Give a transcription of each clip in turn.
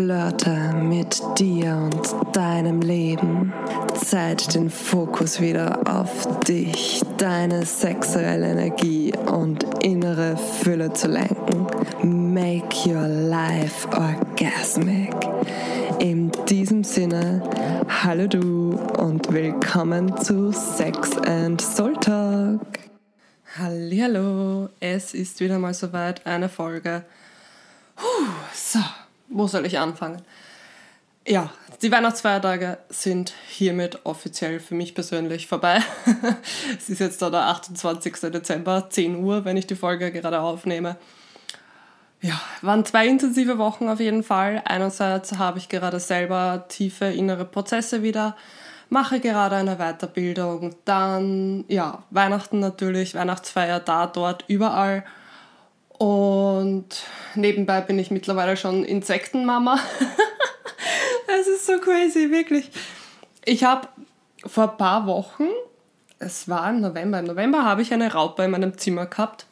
Flirte mit dir und deinem Leben. Zeit, den Fokus wieder auf dich, deine sexuelle Energie und innere Fülle zu lenken. Make your life orgasmic. In diesem Sinne, hallo du und willkommen zu Sex and Soul Talk. Hallo, es ist wieder mal soweit eine Folge. Puh, so, wo soll ich anfangen? Ja, die Weihnachtsfeiertage sind hiermit offiziell für mich persönlich vorbei. es ist jetzt da der 28. Dezember, 10 Uhr, wenn ich die Folge gerade aufnehme. Ja, waren zwei intensive Wochen auf jeden Fall. Einerseits habe ich gerade selber tiefe innere Prozesse wieder, mache gerade eine Weiterbildung, dann ja, Weihnachten natürlich, Weihnachtsfeier da, dort, überall. Und nebenbei bin ich mittlerweile schon Insektenmama. Es ist so crazy, wirklich. Ich habe vor ein paar Wochen, es war im November, im November habe ich eine Raupe in meinem Zimmer gehabt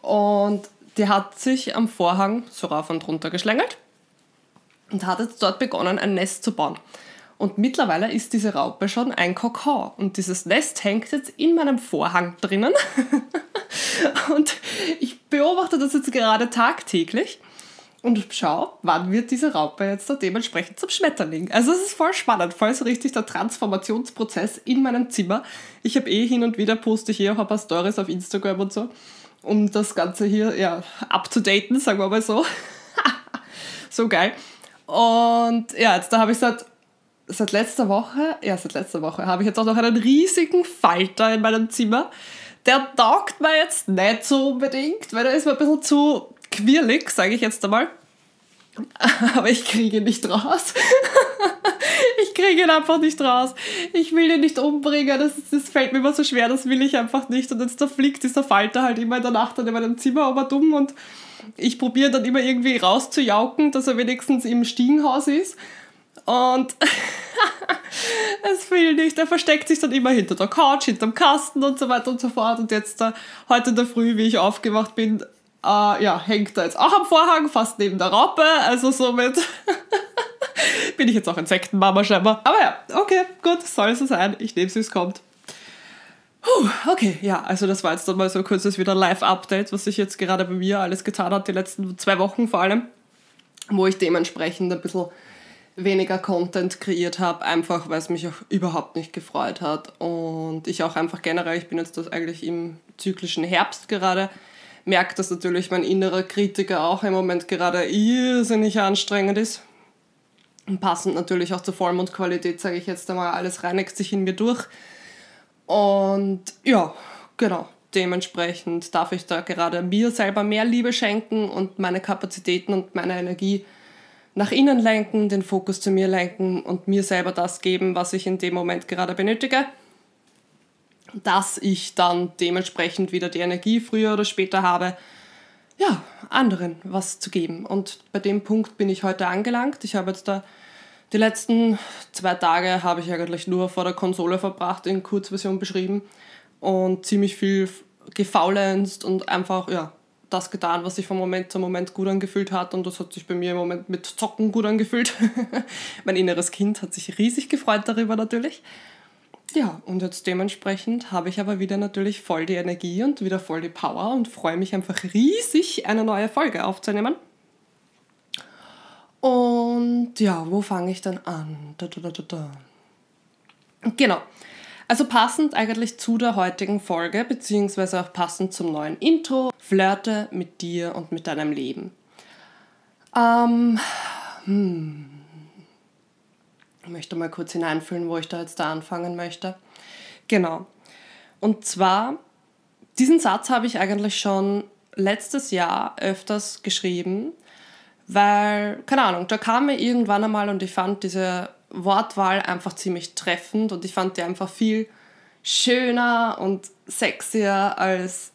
und die hat sich am Vorhang so rauf und runter geschlängelt und hat jetzt dort begonnen, ein Nest zu bauen. Und mittlerweile ist diese Raupe schon ein Kokon. Und dieses Nest hängt jetzt in meinem Vorhang drinnen. und ich beobachte das jetzt gerade tagtäglich und schau, wann wird diese Raupe jetzt da dementsprechend zum Schmetterling. Also es ist voll spannend, voll so richtig der Transformationsprozess in meinem Zimmer. Ich habe eh hin und wieder poste ich eh auch ein paar Stories auf Instagram und so, um das Ganze hier ja abzudaten, sagen wir mal so. so geil. Und ja, jetzt da habe ich seit seit letzter Woche, ja, seit letzter Woche habe ich jetzt auch noch einen riesigen Falter in meinem Zimmer. Der taugt mir jetzt nicht so unbedingt, weil der ist mir ein bisschen zu quirlig, sage ich jetzt einmal. Aber ich kriege ihn nicht raus. ich kriege ihn einfach nicht raus. Ich will ihn nicht umbringen. Das, das fällt mir immer so schwer, das will ich einfach nicht. Und jetzt da fliegt dieser Falter halt immer in der Nacht dann in meinem Zimmer aber dumm und ich probiere dann immer irgendwie rauszujauken, dass er wenigstens im Stiegenhaus ist. Und es will nicht. Er versteckt sich dann immer hinter der Couch, hinterm Kasten und so weiter und so fort. Und jetzt da, heute in der Früh, wie ich aufgewacht bin, äh, ja, hängt da jetzt auch am Vorhang, fast neben der Raupe. Also somit bin ich jetzt auch Insektenmama scheinbar. Aber ja, okay, gut, soll so sein. Ich nehme es, wie es kommt. Puh, okay, ja, also das war jetzt dann mal so ein kurzes wieder Live-Update, was sich jetzt gerade bei mir alles getan hat, die letzten zwei Wochen vor allem, wo ich dementsprechend ein bisschen weniger Content kreiert habe, einfach weil es mich auch überhaupt nicht gefreut hat. Und ich auch einfach generell, ich bin jetzt das eigentlich im zyklischen Herbst gerade, merke, dass natürlich mein innerer Kritiker auch im Moment gerade irrsinnig anstrengend ist. Und passend natürlich auch zur Vollmondqualität, sage ich jetzt einmal, alles reinigt sich in mir durch. Und ja, genau, dementsprechend darf ich da gerade mir selber mehr Liebe schenken und meine Kapazitäten und meine Energie nach innen lenken, den Fokus zu mir lenken und mir selber das geben, was ich in dem Moment gerade benötige dass ich dann dementsprechend wieder die Energie früher oder später habe, ja, anderen was zu geben. Und bei dem Punkt bin ich heute angelangt. Ich habe jetzt da die letzten zwei Tage habe ich eigentlich nur vor der Konsole verbracht, in Kurzversion beschrieben und ziemlich viel gefaulenzt und einfach, ja, das getan, was sich vom Moment zu Moment gut angefühlt hat und das hat sich bei mir im Moment mit Zocken gut angefühlt. mein inneres Kind hat sich riesig gefreut darüber natürlich. Ja, und jetzt dementsprechend habe ich aber wieder natürlich voll die Energie und wieder voll die Power und freue mich einfach riesig, eine neue Folge aufzunehmen. Und ja, wo fange ich dann an? Da, da, da. Genau. Also passend eigentlich zu der heutigen Folge, beziehungsweise auch passend zum neuen Intro, flirte mit dir und mit deinem Leben. Ähm, hm. Ich möchte mal kurz hineinfühlen, wo ich da jetzt da anfangen möchte. Genau. Und zwar, diesen Satz habe ich eigentlich schon letztes Jahr öfters geschrieben, weil, keine Ahnung, da kam mir irgendwann einmal und ich fand diese Wortwahl einfach ziemlich treffend und ich fand die einfach viel schöner und sexier als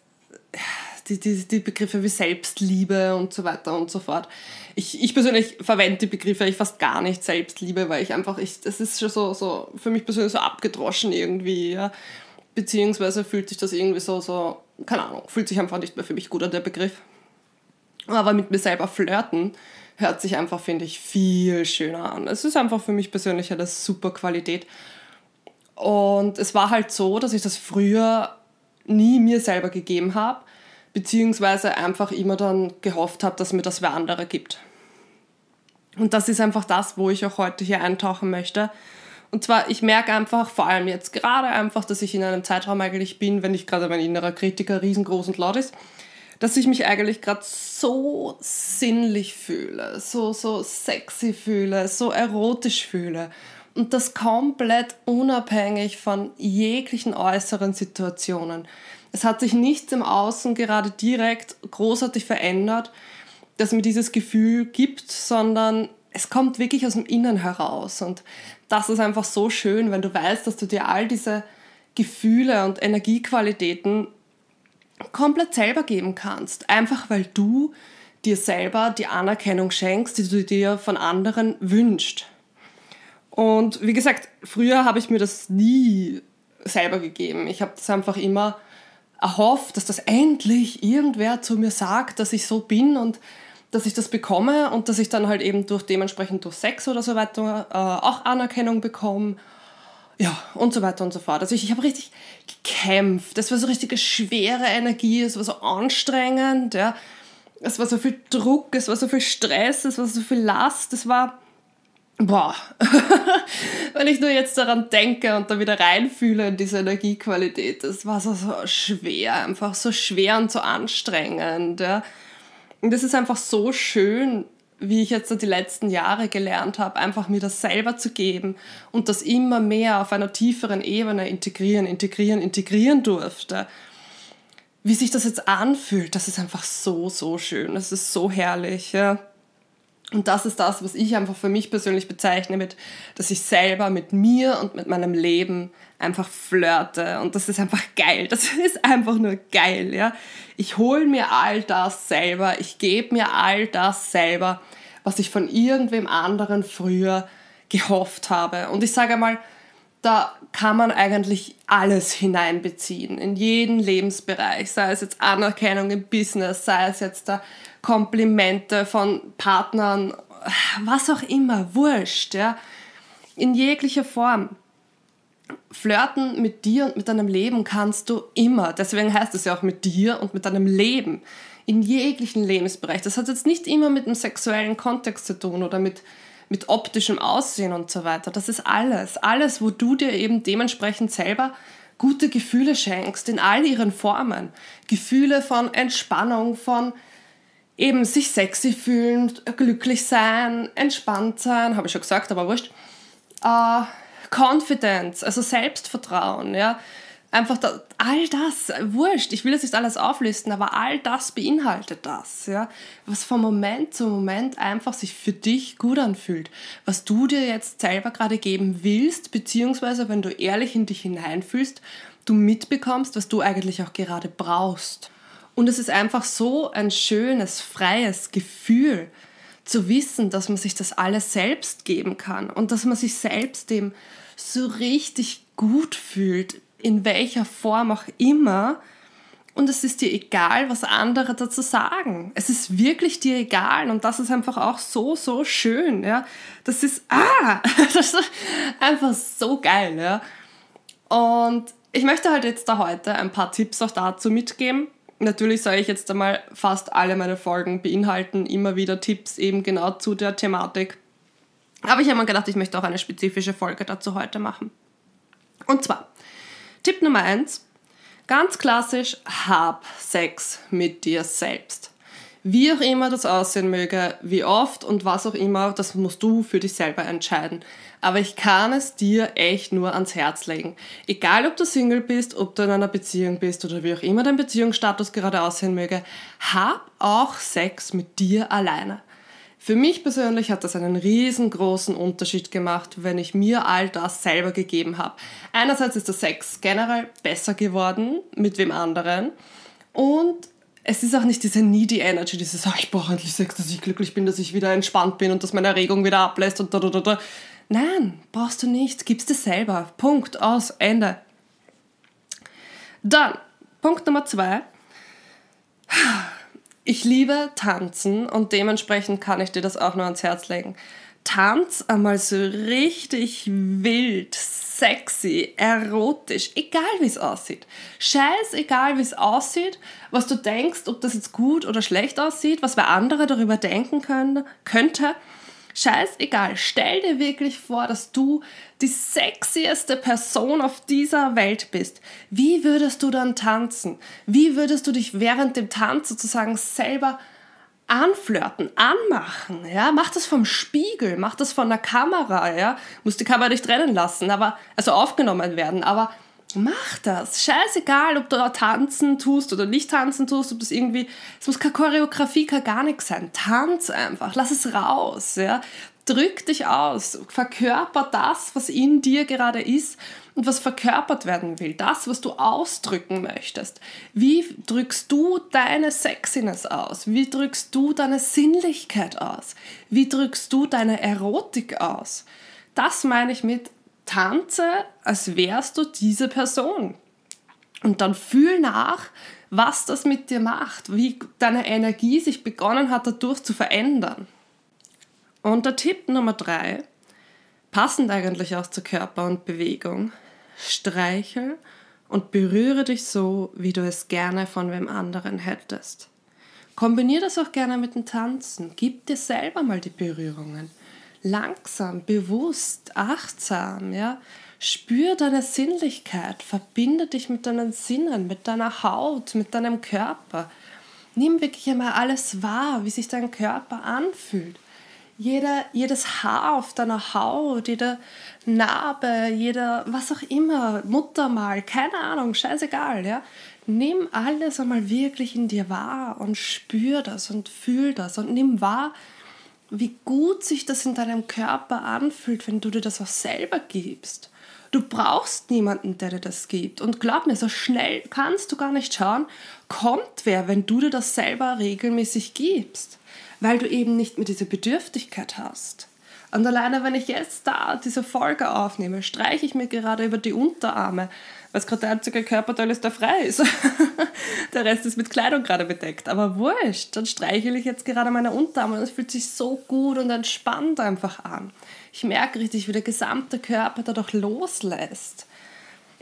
die, die, die Begriffe wie Selbstliebe und so weiter und so fort. Ich, ich persönlich verwende die Begriffe ich fast gar nicht Selbstliebe, weil ich einfach, ich, das ist schon so, so für mich persönlich so abgedroschen irgendwie, ja. Beziehungsweise fühlt sich das irgendwie so, so, keine Ahnung, fühlt sich einfach nicht mehr für mich gut an, der Begriff. Aber mit mir selber flirten hört sich einfach, finde ich, viel schöner an. Es ist einfach für mich persönlich eine super Qualität. Und es war halt so, dass ich das früher nie mir selber gegeben habe, beziehungsweise einfach immer dann gehofft habe, dass mir das wer andere gibt. Und das ist einfach das, wo ich auch heute hier eintauchen möchte. Und zwar, ich merke einfach, vor allem jetzt gerade einfach, dass ich in einem Zeitraum eigentlich bin, wenn nicht gerade mein innerer Kritiker riesengroß und laut ist, dass ich mich eigentlich gerade so sinnlich fühle, so, so sexy fühle, so erotisch fühle. Und das komplett unabhängig von jeglichen äußeren Situationen. Es hat sich nichts im Außen gerade direkt großartig verändert, das mir dieses Gefühl gibt, sondern es kommt wirklich aus dem Innern heraus. Und das ist einfach so schön, wenn du weißt, dass du dir all diese Gefühle und Energiequalitäten komplett selber geben kannst. Einfach weil du dir selber die Anerkennung schenkst, die du dir von anderen wünschst. Und wie gesagt, früher habe ich mir das nie selber gegeben. Ich habe das einfach immer erhofft, dass das endlich irgendwer zu mir sagt, dass ich so bin und dass ich das bekomme und dass ich dann halt eben durch dementsprechend durch Sex oder so weiter äh, auch Anerkennung bekomme. Ja, und so weiter und so fort. Also ich, ich habe richtig gekämpft. Das war so richtige schwere Energie, es war so anstrengend, ja. Es war so viel Druck, es war so viel Stress, es war so viel Last, es war boah, wenn ich nur jetzt daran denke und da wieder reinfühle in diese Energiequalität, das war so, so schwer, einfach so schwer und so anstrengend. Ja. Und das ist einfach so schön, wie ich jetzt die letzten Jahre gelernt habe, einfach mir das selber zu geben und das immer mehr auf einer tieferen Ebene integrieren, integrieren, integrieren durfte. Wie sich das jetzt anfühlt, das ist einfach so, so schön. Das ist so herrlich. Ja. Und das ist das, was ich einfach für mich persönlich bezeichne mit, dass ich selber mit mir und mit meinem Leben einfach flirte. Und das ist einfach geil. Das ist einfach nur geil, ja. Ich hole mir all das selber. Ich gebe mir all das selber, was ich von irgendwem anderen früher gehofft habe. Und ich sage mal, da kann man eigentlich alles hineinbeziehen, in jeden Lebensbereich, sei es jetzt Anerkennung im Business, sei es jetzt da Komplimente von Partnern, was auch immer, wurscht, ja, in jeglicher Form. Flirten mit dir und mit deinem Leben kannst du immer. Deswegen heißt es ja auch mit dir und mit deinem Leben. In jeglichen Lebensbereich. Das hat jetzt nicht immer mit einem sexuellen Kontext zu tun oder mit mit optischem Aussehen und so weiter. Das ist alles. Alles, wo du dir eben dementsprechend selber gute Gefühle schenkst, in all ihren Formen. Gefühle von Entspannung, von eben sich sexy fühlen, glücklich sein, entspannt sein, habe ich schon gesagt, aber wurscht. Uh, Confidence, also Selbstvertrauen, ja einfach da, all das, wurscht, ich will jetzt nicht alles auflisten, aber all das beinhaltet das, ja, was von Moment zu Moment einfach sich für dich gut anfühlt, was du dir jetzt selber gerade geben willst, beziehungsweise wenn du ehrlich in dich hineinfühlst, du mitbekommst, was du eigentlich auch gerade brauchst. Und es ist einfach so ein schönes, freies Gefühl, zu wissen, dass man sich das alles selbst geben kann und dass man sich selbst dem so richtig gut fühlt, in welcher Form auch immer. Und es ist dir egal, was andere dazu sagen. Es ist wirklich dir egal. Und das ist einfach auch so, so schön. Ja? Das ist, ah, das ist einfach so geil. Ja? Und ich möchte halt jetzt da heute ein paar Tipps auch dazu mitgeben. Natürlich soll ich jetzt einmal fast alle meine Folgen beinhalten, immer wieder Tipps eben genau zu der Thematik. Aber ich habe mir gedacht, ich möchte auch eine spezifische Folge dazu heute machen. Und zwar, Tipp Nummer 1. Ganz klassisch, hab Sex mit dir selbst. Wie auch immer das aussehen möge, wie oft und was auch immer, das musst du für dich selber entscheiden. Aber ich kann es dir echt nur ans Herz legen. Egal, ob du Single bist, ob du in einer Beziehung bist oder wie auch immer dein Beziehungsstatus gerade aussehen möge, hab auch Sex mit dir alleine. Für mich persönlich hat das einen riesengroßen Unterschied gemacht, wenn ich mir all das selber gegeben habe. Einerseits ist der Sex generell besser geworden mit wem anderen und es ist auch nicht diese needy Energy, dieses, oh, ich brauche endlich Sex, dass ich glücklich bin, dass ich wieder entspannt bin und dass meine Erregung wieder ablässt und da, da, da, da. Nein, brauchst du nicht, gibst es selber. Punkt, aus, Ende. Dann, Punkt Nummer zwei ich liebe Tanzen und dementsprechend kann ich dir das auch nur ans Herz legen. Tanz einmal so richtig wild, sexy, erotisch, egal wie es aussieht. Scheißegal wie es aussieht, was du denkst, ob das jetzt gut oder schlecht aussieht, was wer andere darüber denken können, könnte. Scheißegal, stell dir wirklich vor, dass du die sexieste Person auf dieser Welt bist. Wie würdest du dann tanzen? Wie würdest du dich während dem Tanz sozusagen selber anflirten, anmachen, ja, mach das vom Spiegel, mach das von der Kamera, ja, muss die Kamera nicht trennen lassen, aber, also aufgenommen werden, aber mach das, scheißegal, ob du da tanzen tust oder nicht tanzen tust, ob das irgendwie, es muss keine Choreografie, kann gar nichts sein, tanz einfach, lass es raus, ja, drück dich aus, verkörper das, was in dir gerade ist und was verkörpert werden will, das, was du ausdrücken möchtest. Wie drückst du deine Sexiness aus? Wie drückst du deine Sinnlichkeit aus? Wie drückst du deine Erotik aus? Das meine ich mit tanze, als wärst du diese Person. Und dann fühl nach, was das mit dir macht, wie deine Energie sich begonnen hat, dadurch zu verändern. Und der Tipp Nummer drei, passend eigentlich auch zu Körper und Bewegung, streichel und berühre dich so, wie du es gerne von wem anderen hättest. Kombiniere das auch gerne mit dem Tanzen. Gib dir selber mal die Berührungen. Langsam, bewusst, achtsam, ja. Spür deine Sinnlichkeit, verbinde dich mit deinen Sinnen, mit deiner Haut, mit deinem Körper. Nimm wirklich einmal alles wahr, wie sich dein Körper anfühlt jeder, jedes Haar auf deiner Haut, jede Narbe, jeder, was auch immer, Muttermal, keine Ahnung, scheißegal, ja. Nimm alles einmal wirklich in dir wahr und spür das und fühl das und nimm wahr, wie gut sich das in deinem Körper anfühlt, wenn du dir das auch selber gibst. Du brauchst niemanden, der dir das gibt. Und glaub mir, so schnell kannst du gar nicht schauen, kommt wer, wenn du dir das selber regelmäßig gibst weil du eben nicht mehr diese Bedürftigkeit hast. Und alleine, wenn ich jetzt da diese Folge aufnehme, streiche ich mir gerade über die Unterarme, weil es gerade der einzige Körperteil ist, der frei ist. der Rest ist mit Kleidung gerade bedeckt. Aber wurscht, dann streiche ich jetzt gerade meine Unterarme und es fühlt sich so gut und entspannt einfach an. Ich merke richtig, wie der gesamte Körper dadurch loslässt.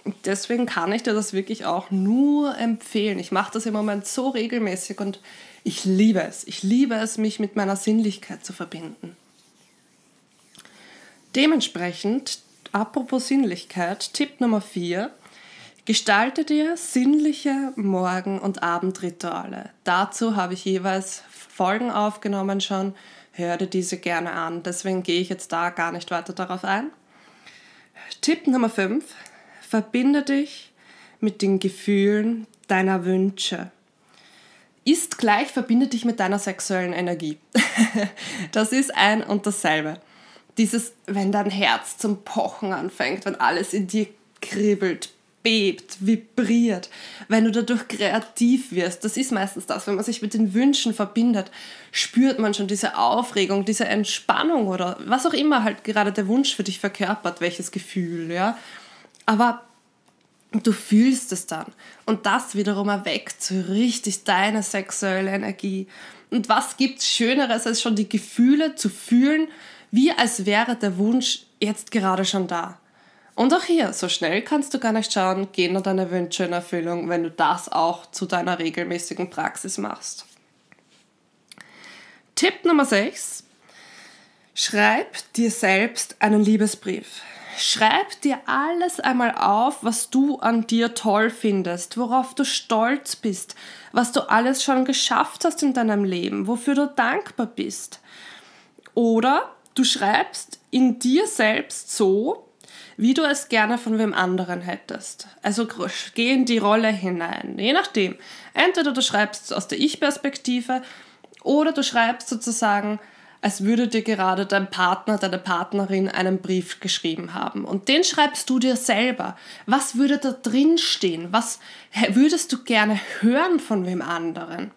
Und deswegen kann ich dir das wirklich auch nur empfehlen. Ich mache das im Moment so regelmäßig und ich liebe es. Ich liebe es, mich mit meiner Sinnlichkeit zu verbinden. Dementsprechend, apropos Sinnlichkeit, Tipp Nummer 4. Gestalte dir sinnliche Morgen- und Abendrituale. Dazu habe ich jeweils Folgen aufgenommen schon. Hör dir diese gerne an. Deswegen gehe ich jetzt da gar nicht weiter darauf ein. Tipp Nummer 5. Verbinde dich mit den Gefühlen deiner Wünsche ist gleich verbindet dich mit deiner sexuellen Energie. das ist ein und dasselbe. Dieses, wenn dein Herz zum Pochen anfängt, wenn alles in dir kribbelt, bebt, vibriert, wenn du dadurch kreativ wirst, das ist meistens das, wenn man sich mit den Wünschen verbindet, spürt man schon diese Aufregung, diese Entspannung oder was auch immer halt gerade der Wunsch für dich verkörpert, welches Gefühl, ja. Aber du fühlst es dann. Und das wiederum erweckt so richtig deine sexuelle Energie. Und was gibt's Schöneres, als schon die Gefühle zu fühlen, wie als wäre der Wunsch jetzt gerade schon da. Und auch hier, so schnell kannst du gar nicht schauen, gehen nur deine Wünsche in Erfüllung, wenn du das auch zu deiner regelmäßigen Praxis machst. Tipp Nummer 6. Schreib dir selbst einen Liebesbrief. Schreib dir alles einmal auf, was du an dir toll findest, worauf du stolz bist, was du alles schon geschafft hast in deinem Leben, wofür du dankbar bist. Oder du schreibst in dir selbst so, wie du es gerne von wem anderen hättest. Also geh in die Rolle hinein, je nachdem. Entweder du schreibst aus der Ich-Perspektive oder du schreibst sozusagen als würde dir gerade dein Partner, deine Partnerin einen Brief geschrieben haben. Und den schreibst du dir selber. Was würde da drin stehen? Was würdest du gerne hören von wem anderen?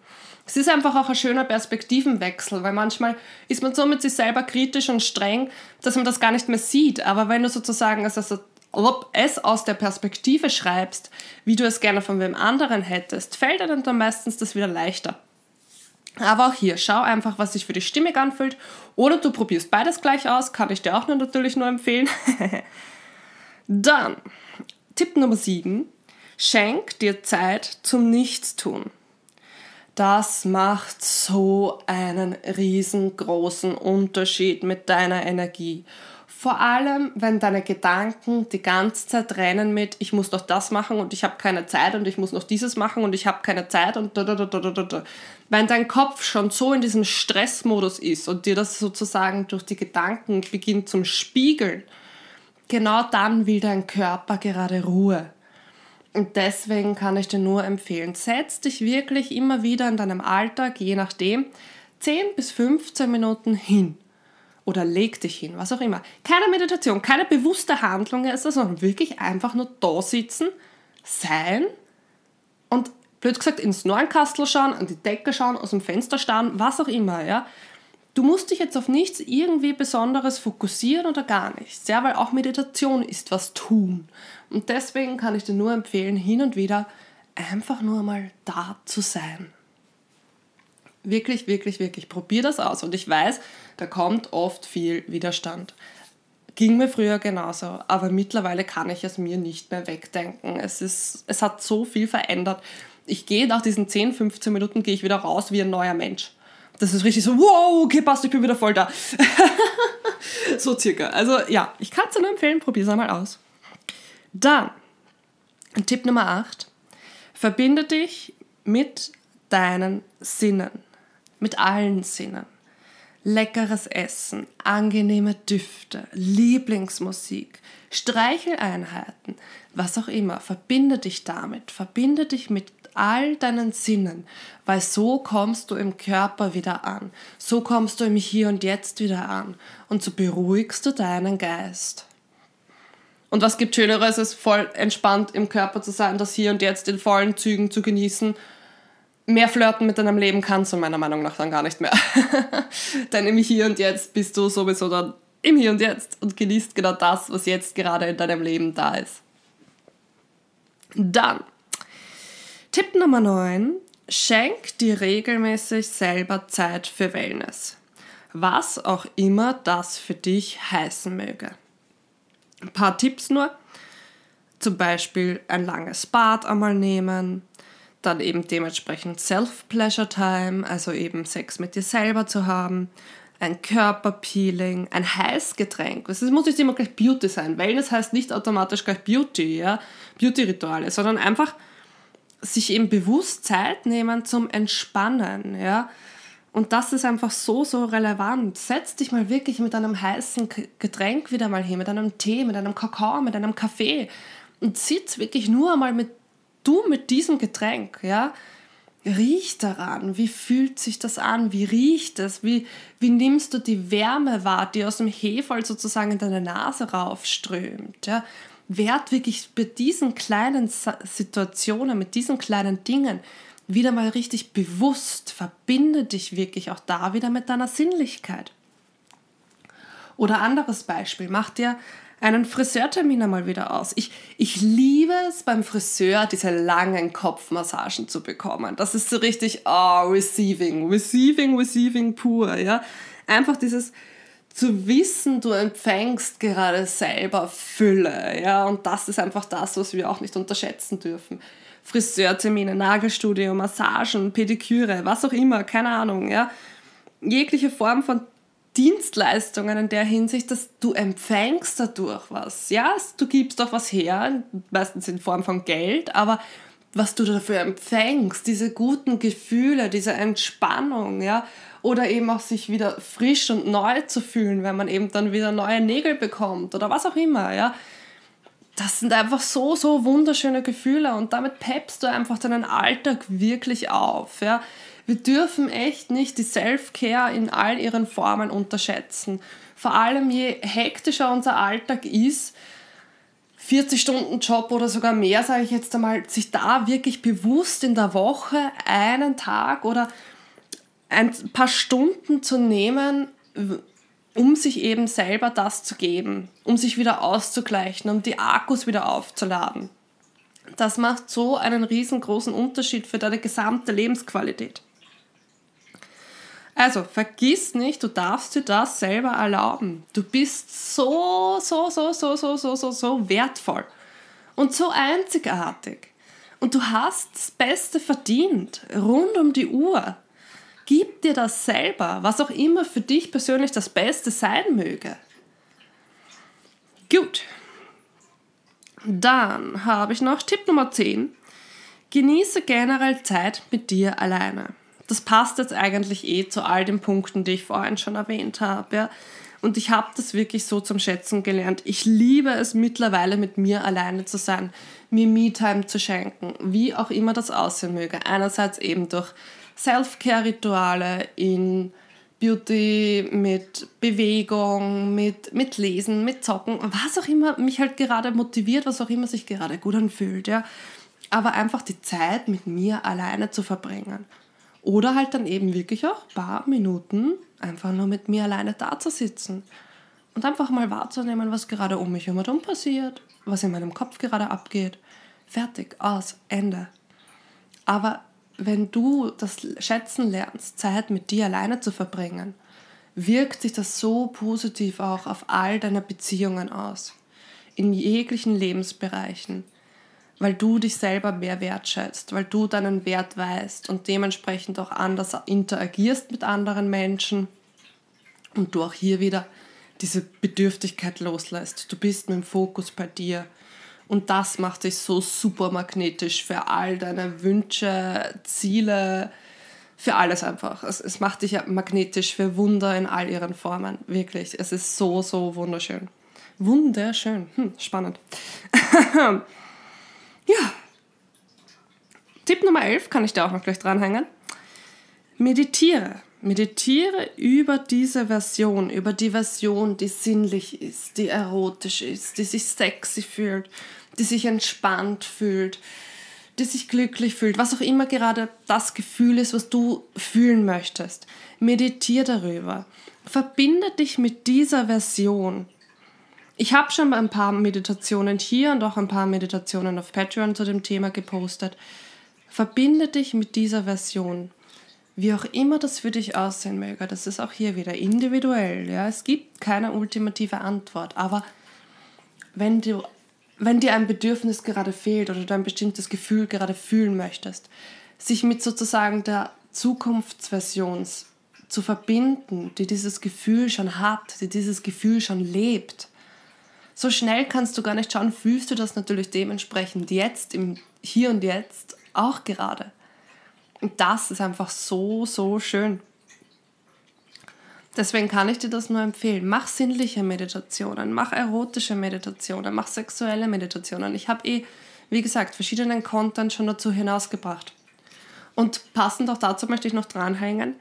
Es ist einfach auch ein schöner Perspektivenwechsel, weil manchmal ist man so mit sich selber kritisch und streng, dass man das gar nicht mehr sieht. Aber wenn du sozusagen also es aus der Perspektive schreibst, wie du es gerne von wem anderen hättest, fällt dir dann meistens das wieder leichter. Aber auch hier, schau einfach, was sich für dich stimmig anfühlt. Oder du probierst beides gleich aus, kann ich dir auch nur natürlich nur empfehlen. Dann, Tipp Nummer 7, schenk dir Zeit zum Nichtstun. Das macht so einen riesengroßen Unterschied mit deiner Energie. Vor allem, wenn deine Gedanken die ganze Zeit rennen mit, ich muss noch das machen und ich habe keine Zeit und ich muss noch dieses machen und ich habe keine Zeit und da, da, da, da, da, da. Wenn dein Kopf schon so in diesem Stressmodus ist und dir das sozusagen durch die Gedanken beginnt zum Spiegeln, genau dann will dein Körper gerade Ruhe. Und deswegen kann ich dir nur empfehlen, setz dich wirklich immer wieder in deinem Alltag, je nachdem, 10 bis 15 Minuten hin oder leg dich hin, was auch immer. Keine Meditation, keine bewusste Handlung ist das, sondern wirklich einfach nur da sitzen, sein und blöd gesagt ins Neunkastel schauen, an die Decke schauen, aus dem Fenster starren, was auch immer, ja. Du musst dich jetzt auf nichts irgendwie Besonderes fokussieren oder gar nichts, ja, weil auch Meditation ist was tun. Und deswegen kann ich dir nur empfehlen, hin und wieder einfach nur mal da zu sein. Wirklich, wirklich, wirklich. Probier das aus. Und ich weiß, da kommt oft viel Widerstand. Ging mir früher genauso, aber mittlerweile kann ich es mir nicht mehr wegdenken. Es, ist, es hat so viel verändert. Ich gehe nach diesen 10, 15 Minuten gehe ich wieder raus wie ein neuer Mensch. Das ist richtig so, wow, okay, passt, ich bin wieder voll da. so circa. Also ja, ich kann es nur empfehlen, probier es einmal aus. Dann, Tipp Nummer 8. Verbinde dich mit deinen Sinnen mit allen Sinnen. Leckeres Essen, angenehme Düfte, Lieblingsmusik, Streicheleinheiten, was auch immer. Verbinde dich damit, verbinde dich mit all deinen Sinnen, weil so kommst du im Körper wieder an, so kommst du im Hier und Jetzt wieder an und so beruhigst du deinen Geist. Und was gibt Schöneres, als voll entspannt im Körper zu sein, das Hier und Jetzt in vollen Zügen zu genießen mehr flirten mit deinem Leben kannst du meiner Meinung nach dann gar nicht mehr. Denn im Hier und Jetzt bist du sowieso dann im Hier und Jetzt und genießt genau das, was jetzt gerade in deinem Leben da ist. Dann, Tipp Nummer 9, schenk dir regelmäßig selber Zeit für Wellness. Was auch immer das für dich heißen möge. Ein paar Tipps nur. Zum Beispiel ein langes Bad einmal nehmen, dann eben dementsprechend Self-Pleasure-Time, also eben Sex mit dir selber zu haben, ein Körperpeeling, ein Heißgetränk. Es muss nicht immer gleich Beauty sein. Wellness heißt nicht automatisch gleich Beauty, ja, Beauty-Rituale, sondern einfach sich eben bewusst Zeit nehmen zum Entspannen, ja. Und das ist einfach so, so relevant. Setz dich mal wirklich mit einem heißen Getränk wieder mal hin, mit einem Tee, mit einem Kakao, mit einem Kaffee und sitz wirklich nur einmal mit du mit diesem Getränk, ja, riech daran, wie fühlt sich das an, wie riecht es, wie, wie nimmst du die Wärme wahr, die aus dem Hefall sozusagen in deine Nase raufströmt, ja. Werd wirklich bei diesen kleinen Situationen, mit diesen kleinen Dingen wieder mal richtig bewusst, verbinde dich wirklich auch da wieder mit deiner Sinnlichkeit. Oder anderes Beispiel, mach dir einen Friseurtermin einmal wieder aus. Ich, ich liebe es beim Friseur, diese langen Kopfmassagen zu bekommen. Das ist so richtig, oh, receiving, receiving, receiving pur, ja. Einfach dieses zu wissen, du empfängst gerade selber Fülle, ja. Und das ist einfach das, was wir auch nicht unterschätzen dürfen. Friseurtermine, Nagelstudio, Massagen, Pediküre, was auch immer, keine Ahnung, ja. Jegliche Form von Dienstleistungen in der Hinsicht, dass du empfängst dadurch was. Ja, du gibst doch was her, meistens in Form von Geld, aber was du dafür empfängst, diese guten Gefühle, diese Entspannung, ja, oder eben auch sich wieder frisch und neu zu fühlen, wenn man eben dann wieder neue Nägel bekommt oder was auch immer, ja. Das sind einfach so, so wunderschöne Gefühle und damit peppst du einfach deinen Alltag wirklich auf, ja. Wir dürfen echt nicht die Self-Care in all ihren Formen unterschätzen. Vor allem je hektischer unser Alltag ist, 40 Stunden Job oder sogar mehr, sage ich jetzt einmal, sich da wirklich bewusst in der Woche einen Tag oder ein paar Stunden zu nehmen, um sich eben selber das zu geben, um sich wieder auszugleichen, um die Akkus wieder aufzuladen. Das macht so einen riesengroßen Unterschied für deine gesamte Lebensqualität. Also vergiss nicht, du darfst dir das selber erlauben. Du bist so, so, so, so, so, so, so, so wertvoll und so einzigartig. Und du hast das Beste verdient, rund um die Uhr. Gib dir das selber, was auch immer für dich persönlich das Beste sein möge. Gut. Dann habe ich noch Tipp Nummer 10. Genieße generell Zeit mit dir alleine das passt jetzt eigentlich eh zu all den Punkten, die ich vorhin schon erwähnt habe. Ja. Und ich habe das wirklich so zum Schätzen gelernt. Ich liebe es mittlerweile mit mir alleine zu sein, mir Me-Time zu schenken, wie auch immer das aussehen möge. Einerseits eben durch Self-Care-Rituale in Beauty, mit Bewegung, mit, mit Lesen, mit Zocken, was auch immer mich halt gerade motiviert, was auch immer sich gerade gut anfühlt. Ja. Aber einfach die Zeit mit mir alleine zu verbringen. Oder halt dann eben wirklich auch ein paar Minuten einfach nur mit mir alleine da zu sitzen und einfach mal wahrzunehmen, was gerade um mich herum passiert, was in meinem Kopf gerade abgeht. Fertig, aus, Ende. Aber wenn du das schätzen lernst, Zeit mit dir alleine zu verbringen, wirkt sich das so positiv auch auf all deine Beziehungen aus. In jeglichen Lebensbereichen weil du dich selber mehr wertschätzt, weil du deinen Wert weißt und dementsprechend auch anders interagierst mit anderen Menschen und du auch hier wieder diese Bedürftigkeit loslässt. Du bist mit dem Fokus bei dir und das macht dich so super magnetisch für all deine Wünsche, Ziele, für alles einfach. Es, es macht dich magnetisch für Wunder in all ihren Formen. Wirklich. Es ist so, so wunderschön. Wunderschön. Hm, spannend. Ja. Tipp Nummer 11 kann ich da auch noch gleich dranhängen. Meditiere. Meditiere über diese Version, über die Version, die sinnlich ist, die erotisch ist, die sich sexy fühlt, die sich entspannt fühlt, die sich glücklich fühlt, was auch immer gerade das Gefühl ist, was du fühlen möchtest. Meditiere darüber. Verbinde dich mit dieser Version. Ich habe schon ein paar Meditationen hier und auch ein paar Meditationen auf Patreon zu dem Thema gepostet. Verbinde dich mit dieser Version. Wie auch immer das für dich aussehen möge, das ist auch hier wieder individuell. Ja? Es gibt keine ultimative Antwort, aber wenn, du, wenn dir ein Bedürfnis gerade fehlt oder du ein bestimmtes Gefühl gerade fühlen möchtest, sich mit sozusagen der Zukunftsversion zu verbinden, die dieses Gefühl schon hat, die dieses Gefühl schon lebt, so schnell kannst du gar nicht schauen, fühlst du das natürlich dementsprechend jetzt, im Hier und Jetzt auch gerade. Und das ist einfach so, so schön. Deswegen kann ich dir das nur empfehlen. Mach sinnliche Meditationen, mach erotische Meditationen, mach sexuelle Meditationen. Ich habe eh, wie gesagt, verschiedenen Content schon dazu hinausgebracht. Und passend auch dazu möchte ich noch dranhängen.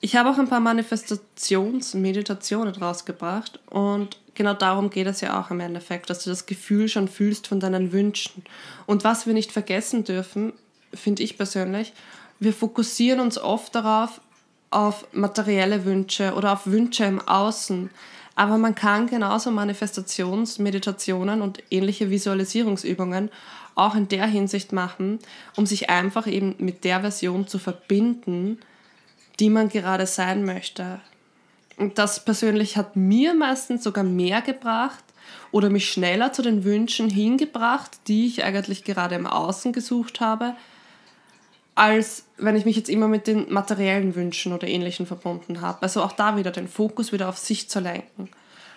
Ich habe auch ein paar Manifestationsmeditationen rausgebracht und genau darum geht es ja auch im Endeffekt, dass du das Gefühl schon fühlst von deinen Wünschen. Und was wir nicht vergessen dürfen, finde ich persönlich, wir fokussieren uns oft darauf, auf materielle Wünsche oder auf Wünsche im Außen. Aber man kann genauso Manifestationsmeditationen und ähnliche Visualisierungsübungen auch in der Hinsicht machen, um sich einfach eben mit der Version zu verbinden, die man gerade sein möchte. Und das persönlich hat mir meistens sogar mehr gebracht oder mich schneller zu den Wünschen hingebracht, die ich eigentlich gerade im Außen gesucht habe, als wenn ich mich jetzt immer mit den materiellen Wünschen oder ähnlichen verbunden habe. Also auch da wieder den Fokus wieder auf sich zu lenken.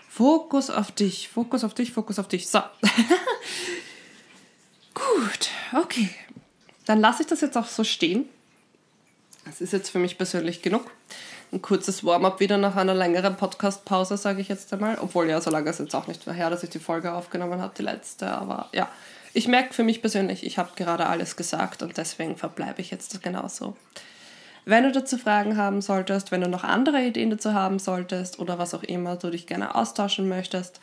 Fokus auf dich, Fokus auf dich, Fokus auf dich. So. Gut, okay. Dann lasse ich das jetzt auch so stehen. Das ist jetzt für mich persönlich genug ein kurzes Warm-up wieder nach einer längeren Podcast-Pause, sage ich jetzt einmal. Obwohl ja, so lange ist jetzt auch nicht her, dass ich die Folge aufgenommen habe, die letzte. Aber ja, ich merke für mich persönlich, ich habe gerade alles gesagt und deswegen verbleibe ich jetzt genauso. Wenn du dazu Fragen haben solltest, wenn du noch andere Ideen dazu haben solltest oder was auch immer du dich gerne austauschen möchtest,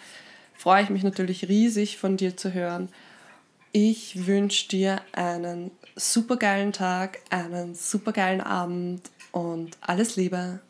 freue ich mich natürlich riesig von dir zu hören. Ich wünsche dir einen supergeilen Tag, einen supergeilen Abend und alles Liebe